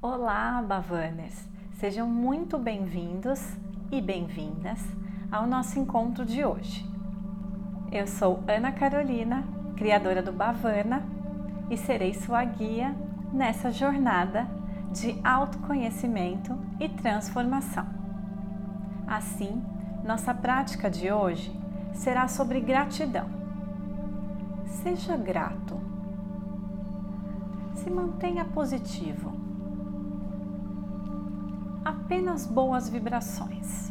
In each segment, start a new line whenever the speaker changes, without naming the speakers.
Olá, Bavanas! Sejam muito bem-vindos e bem-vindas ao nosso encontro de hoje. Eu sou Ana Carolina, criadora do Bavana, e serei sua guia nessa jornada de autoconhecimento e transformação. Assim, nossa prática de hoje será sobre gratidão. Seja grato. Se mantenha positivo. Apenas boas vibrações.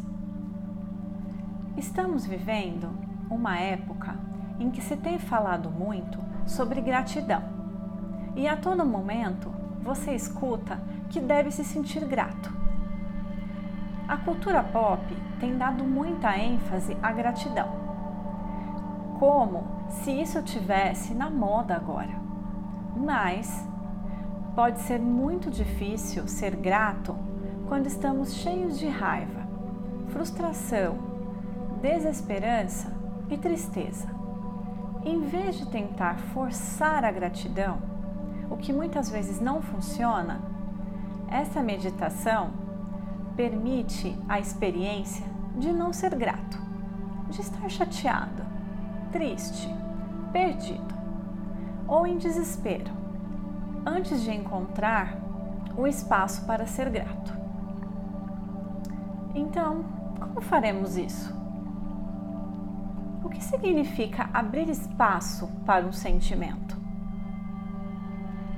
Estamos vivendo uma época em que se tem falado muito sobre gratidão. E a todo momento você escuta que deve se sentir grato. A cultura pop tem dado muita ênfase à gratidão, como se isso tivesse na moda agora. Mas pode ser muito difícil ser grato quando estamos cheios de raiva, frustração, desesperança e tristeza. Em vez de tentar forçar a gratidão, o que muitas vezes não funciona, essa meditação permite a experiência de não ser grato, de estar chateado, triste, perdido ou em desespero, antes de encontrar o espaço para ser grato. Então, como faremos isso? O que significa abrir espaço para um sentimento?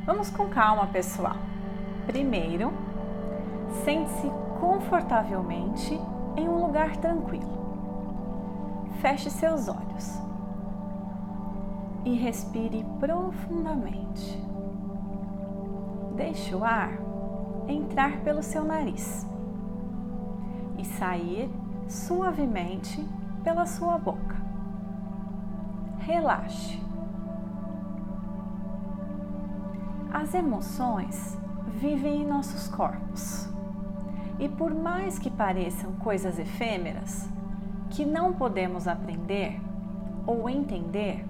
Vamos com calma, pessoal. Primeiro, sente-se confortavelmente em um lugar tranquilo. Feche seus olhos e respire profundamente. Deixe o ar entrar pelo seu nariz e sair suavemente pela sua boca relaxe. As emoções vivem em nossos corpos. E por mais que pareçam coisas efêmeras, que não podemos aprender ou entender,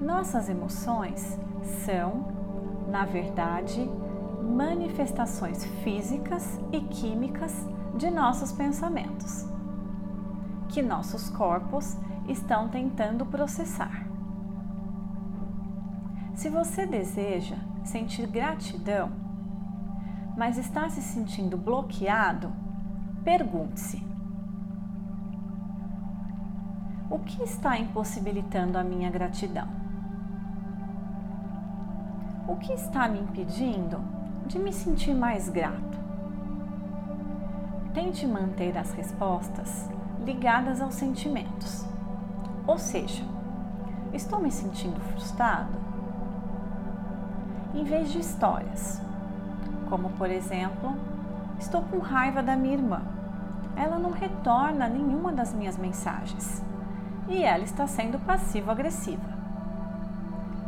nossas emoções são, na verdade, manifestações físicas e químicas de nossos pensamentos, que nossos corpos estão tentando processar. Se você deseja sentir gratidão, mas está se sentindo bloqueado, pergunte-se: O que está impossibilitando a minha gratidão? O que está me impedindo de me sentir mais grato? Tente manter as respostas ligadas aos sentimentos. Ou seja, estou me sentindo frustrado? Em vez de histórias, como por exemplo, estou com raiva da minha irmã. Ela não retorna nenhuma das minhas mensagens e ela está sendo passivo-agressiva.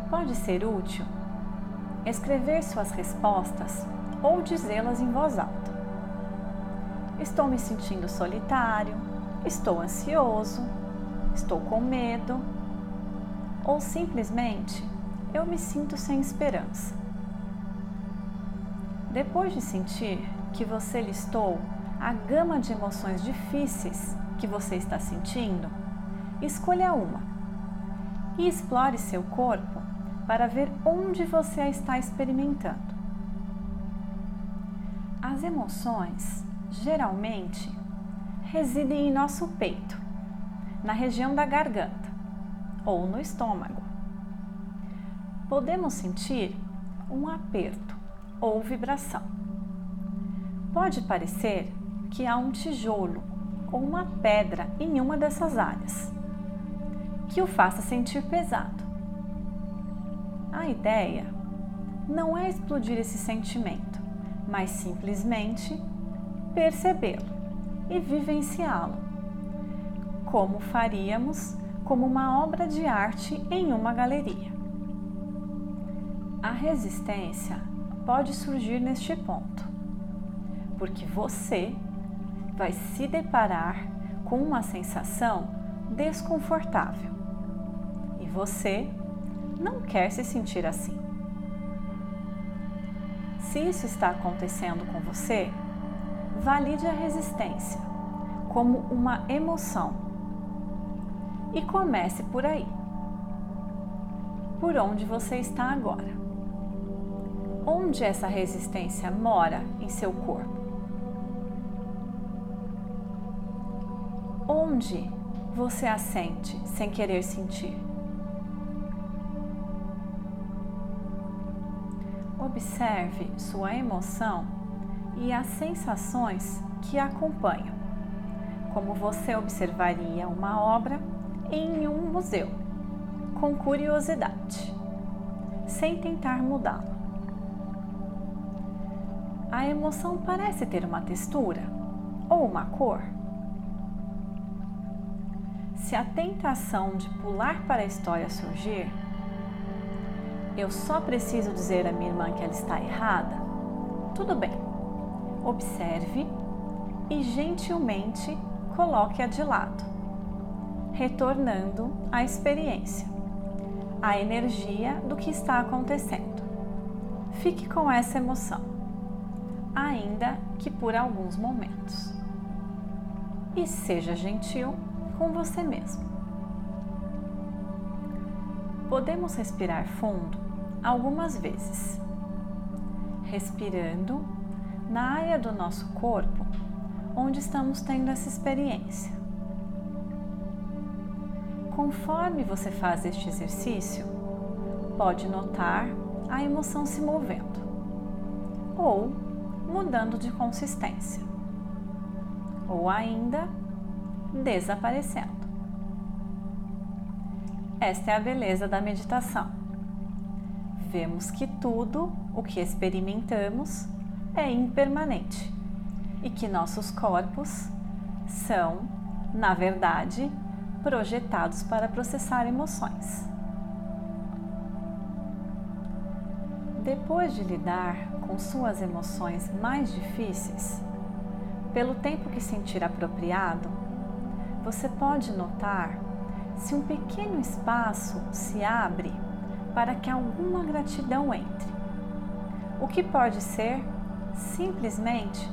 Pode ser útil escrever suas respostas ou dizê-las em voz alta. Estou me sentindo solitário, estou ansioso, estou com medo ou simplesmente eu me sinto sem esperança. Depois de sentir que você listou a gama de emoções difíceis que você está sentindo, escolha uma e explore seu corpo para ver onde você a está experimentando. As emoções geralmente residem em nosso peito na região da garganta ou no estômago. Podemos sentir um aperto ou vibração. Pode parecer que há um tijolo ou uma pedra em uma dessas áreas, que o faça sentir pesado. A ideia não é explodir esse sentimento, mas simplesmente percebê-lo e vivenciá-lo como faríamos como uma obra de arte em uma galeria. A resistência pode surgir neste ponto, porque você vai se deparar com uma sensação desconfortável e você não quer se sentir assim. Se isso está acontecendo com você, valide a resistência como uma emoção e comece por aí. Por onde você está agora? Onde essa resistência mora em seu corpo? Onde você a sente sem querer sentir? Observe sua emoção e as sensações que a acompanham, como você observaria uma obra em um museu, com curiosidade, sem tentar mudá-la. A emoção parece ter uma textura ou uma cor? Se a tentação de pular para a história surgir, eu só preciso dizer à minha irmã que ela está errada? Tudo bem. Observe e gentilmente coloque-a de lado, retornando à experiência, à energia do que está acontecendo. Fique com essa emoção, ainda que por alguns momentos. E seja gentil com você mesmo. Podemos respirar fundo algumas vezes, respirando na área do nosso corpo onde estamos tendo essa experiência. Conforme você faz este exercício, pode notar a emoção se movendo ou mudando de consistência, ou ainda desaparecendo. Esta é a beleza da meditação. Vemos que tudo o que experimentamos é impermanente e que nossos corpos são, na verdade, projetados para processar emoções. Depois de lidar com suas emoções mais difíceis, pelo tempo que sentir apropriado, você pode notar se um pequeno espaço se abre para que alguma gratidão entre. O que pode ser simplesmente: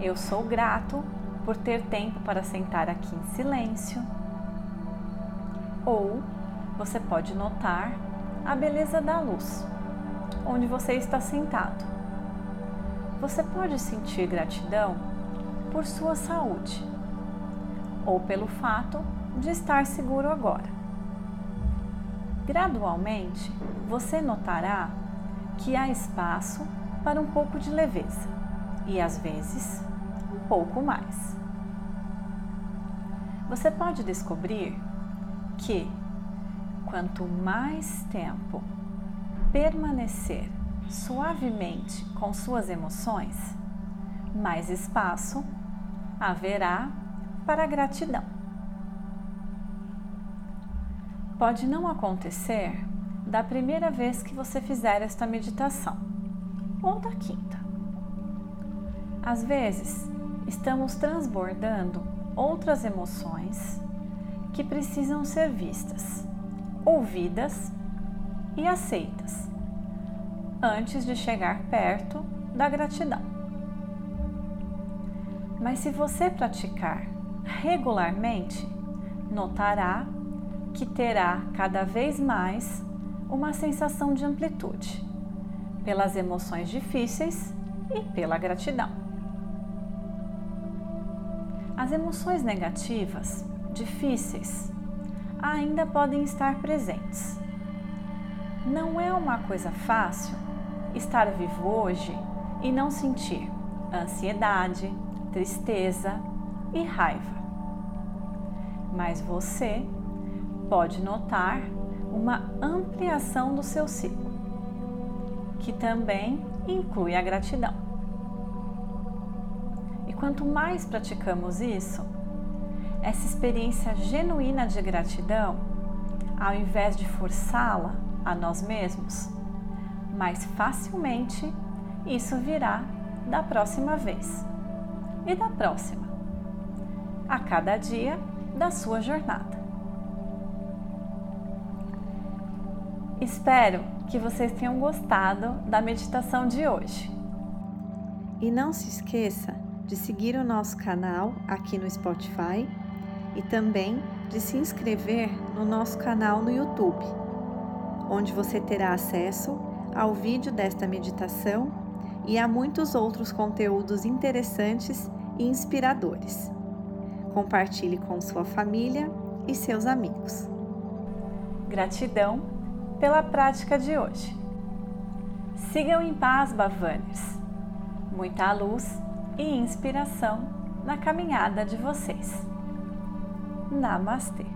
eu sou grato por ter tempo para sentar aqui em silêncio. Ou você pode notar a beleza da luz, onde você está sentado. Você pode sentir gratidão por sua saúde ou pelo fato de estar seguro agora. Gradualmente, você notará que há espaço para um pouco de leveza e às vezes um pouco mais. Você pode descobrir que quanto mais tempo permanecer suavemente com suas emoções, mais espaço haverá para gratidão. Pode não acontecer da primeira vez que você fizer esta meditação ou da quinta. Às vezes, estamos transbordando outras emoções que precisam ser vistas, ouvidas e aceitas antes de chegar perto da gratidão. Mas se você praticar regularmente, notará que terá cada vez mais uma sensação de amplitude, pelas emoções difíceis e pela gratidão. As emoções negativas, difíceis, ainda podem estar presentes. Não é uma coisa fácil estar vivo hoje e não sentir ansiedade, tristeza e raiva. Mas você pode notar uma ampliação do seu ciclo, que também inclui a gratidão. E quanto mais praticamos isso, essa experiência genuína de gratidão, ao invés de forçá-la a nós mesmos, mais facilmente isso virá da próxima vez e da próxima, a cada dia da sua jornada. Espero que vocês tenham gostado da meditação de hoje.
E não se esqueça de seguir o nosso canal aqui no Spotify e também de se inscrever no nosso canal no YouTube, onde você terá acesso ao vídeo desta meditação e a muitos outros conteúdos interessantes e inspiradores. Compartilhe com sua família e seus amigos.
Gratidão pela prática de hoje. Sigam em paz, Bavanes. Muita luz e inspiração na caminhada de vocês. Namastê.